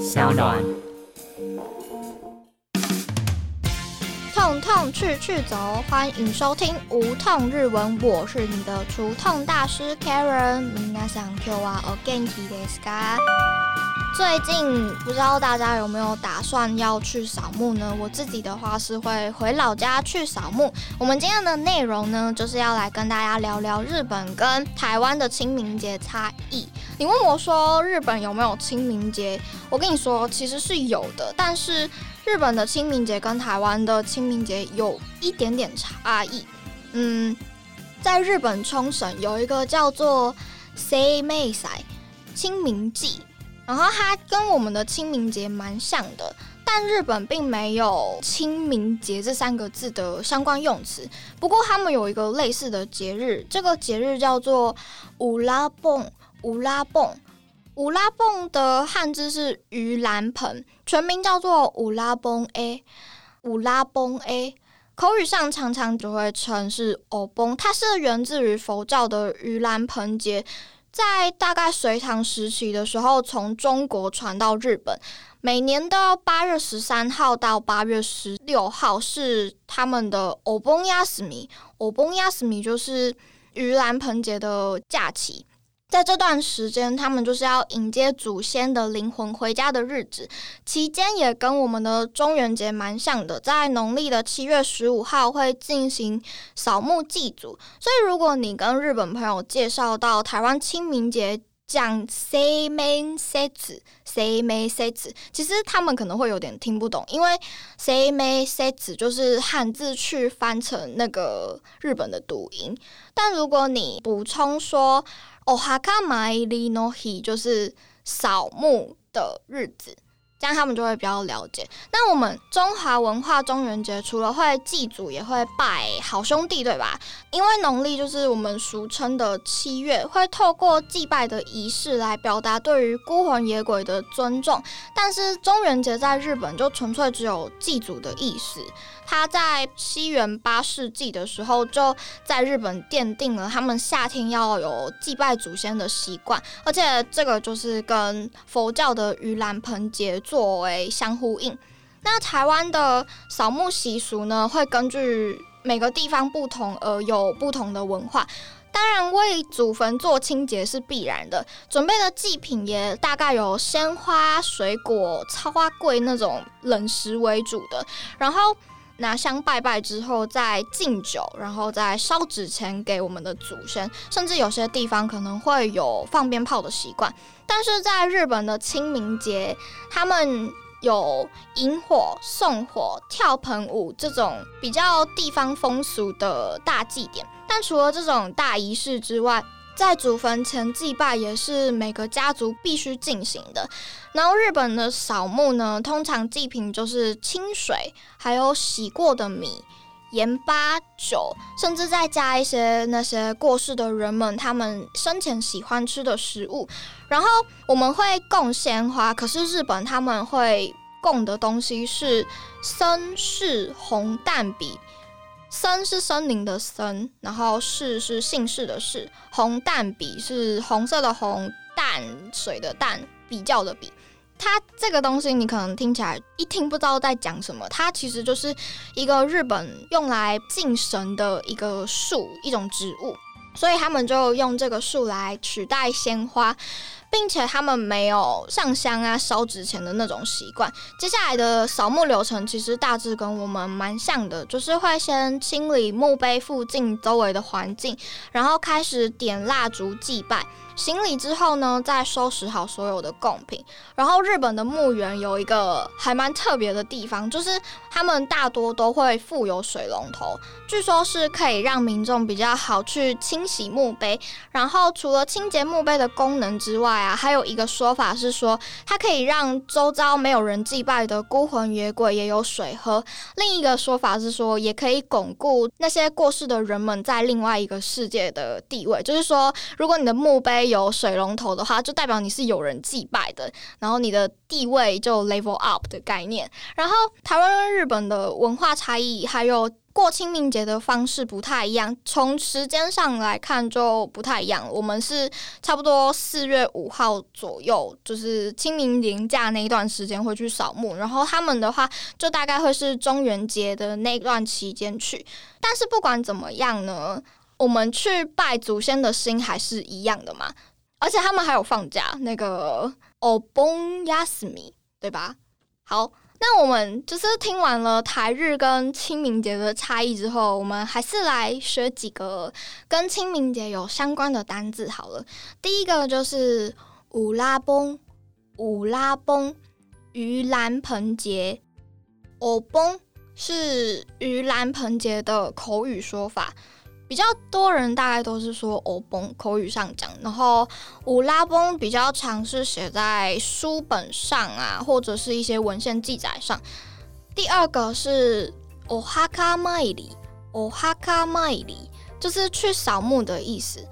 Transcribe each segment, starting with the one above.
小暖。痛痛去去走，欢迎收听无痛日文，我是你的除痛大师 Karen。皆さん今日はお元気ですか？最近不知道大家有没有打算要去扫墓呢？我自己的话是会回老家去扫墓。我们今天的内容呢，就是要来跟大家聊聊日本跟台湾的清明节差异。 你问我说日本有没有清明节？我跟你说，其实是有的，但是日本的清明节跟台湾的清明节有一点点差异。嗯，在日本冲绳有一个叫做 Say May 清明祭。然后它跟我们的清明节蛮像的，但日本并没有清明节这三个字的相关用词。不过他们有一个类似的节日，这个节日叫做乌拉蹦。乌拉蹦，乌拉蹦的汉字是盂兰盆，全名叫做乌拉蹦 A。乌拉蹦 A，口语上常常就会称是欧崩，它是源自于佛教的盂兰盆节。在大概隋唐时期的时候，从中国传到日本，每年的八月十三号到八月十六号是他们的欧崩亚斯米，欧崩亚斯米就是盂兰盆节的假期。在这段时间，他们就是要迎接祖先的灵魂回家的日子。期间也跟我们的中元节蛮像的，在农历的七月十五号会进行扫墓祭祖。所以，如果你跟日本朋友介绍到台湾清明节讲 “say may say” 子 “say may say” 子，其实他们可能会有点听不懂，因为 “say may say” 子就是汉字去翻成那个日本的读音。但如果你补充说，哦，哈卡马伊里诺希就是扫墓的日子，这样他们就会比较了解。那我们中华文化中元节除了会祭祖，也会拜好兄弟，对吧？因为农历就是我们俗称的七月，会透过祭拜的仪式来表达对于孤魂野鬼的尊重。但是中元节在日本就纯粹只有祭祖的意思。他在西元八世纪的时候，就在日本奠定了他们夏天要有祭拜祖先的习惯，而且这个就是跟佛教的盂兰盆节作为相呼应。那台湾的扫墓习俗呢，会根据每个地方不同而有不同的文化。当然，为祖坟做清洁是必然的，准备的祭品也大概有鲜花、水果、超花柜那种冷食为主的，然后。拿香拜拜之后，再敬酒，然后再烧纸钱给我们的祖先，甚至有些地方可能会有放鞭炮的习惯。但是在日本的清明节，他们有引火、送火、跳盆舞这种比较地方风俗的大祭典。但除了这种大仪式之外，在祖坟前祭拜也是每个家族必须进行的。然后日本的扫墓呢，通常祭品就是清水，还有洗过的米、盐巴、酒，甚至再加一些那些过世的人们他们生前喜欢吃的食物。然后我们会供鲜花，可是日本他们会供的东西是生柿红蛋笔。森是森林的森，然后氏是姓氏的氏，红蛋比是红色的红，淡水的淡，比较的比。它这个东西你可能听起来一听不知道在讲什么，它其实就是一个日本用来敬神的一个树，一种植物，所以他们就用这个树来取代鲜花。并且他们没有上香啊、烧纸钱的那种习惯。接下来的扫墓流程其实大致跟我们蛮像的，就是会先清理墓碑附近周围的环境，然后开始点蜡烛祭拜。行礼之后呢，再收拾好所有的贡品。然后日本的墓园有一个还蛮特别的地方，就是他们大多都会附有水龙头，据说是可以让民众比较好去清洗墓碑。然后除了清洁墓碑的功能之外啊，还有一个说法是说，它可以让周遭没有人祭拜的孤魂野鬼也有水喝。另一个说法是说，也可以巩固那些过世的人们在另外一个世界的地位。就是说，如果你的墓碑有水龙头的话，就代表你是有人祭拜的，然后你的地位就 level up 的概念。然后台湾跟日本的文化差异还有。过清明节的方式不太一样，从时间上来看就不太一样。我们是差不多四月五号左右，就是清明年假那一段时间会去扫墓，然后他们的话就大概会是中元节的那段期间去。但是不管怎么样呢，我们去拜祖先的心还是一样的嘛。而且他们还有放假，那个 Obon Yasumi，对吧？好。那我们就是听完了台日跟清明节的差异之后，我们还是来学几个跟清明节有相关的单字好了。第一个就是五拉崩，五拉崩，盂兰盆节，偶崩是盂兰盆节的口语说法。比较多人大概都是说“欧崩”口语上讲，然后“五拉崩”比较常是写在书本上啊，或者是一些文献记载上。第二个是“欧哈卡麦里”，“欧哈卡麦里”就是去扫墓的意思，“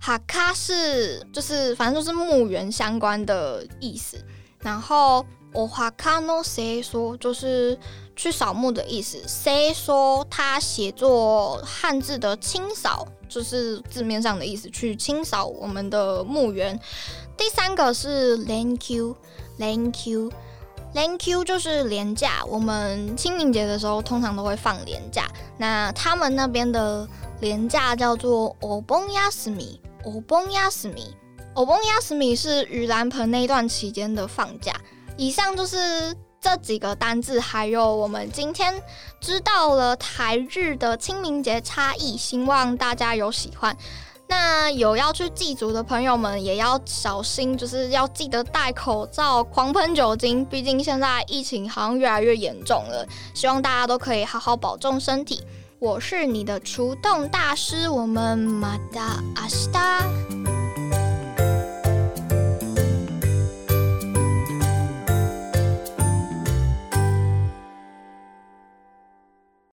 哈卡”是就是反正就是墓园相关的意思，然后“欧哈卡诺塞说”就是。去扫墓的意思，C 说他写作汉字的清扫，就是字面上的意思，去清扫我们的墓园。第三个是 Thank you，Thank you，Thank you 就是廉价。我们清明节的时候通常都会放廉价，那他们那边的廉价叫做 Obon Yasmi，Obon Yasmi，Obon Yasmi 是盂兰盆那段期间的放假。以上就是。这几个单字，还有我们今天知道了台日的清明节差异，希望大家有喜欢。那有要去祭祖的朋友们，也要小心，就是要记得戴口罩、狂喷酒精。毕竟现在疫情好像越来越严重了，希望大家都可以好好保重身体。我是你的除冻大师，我们马达阿西达。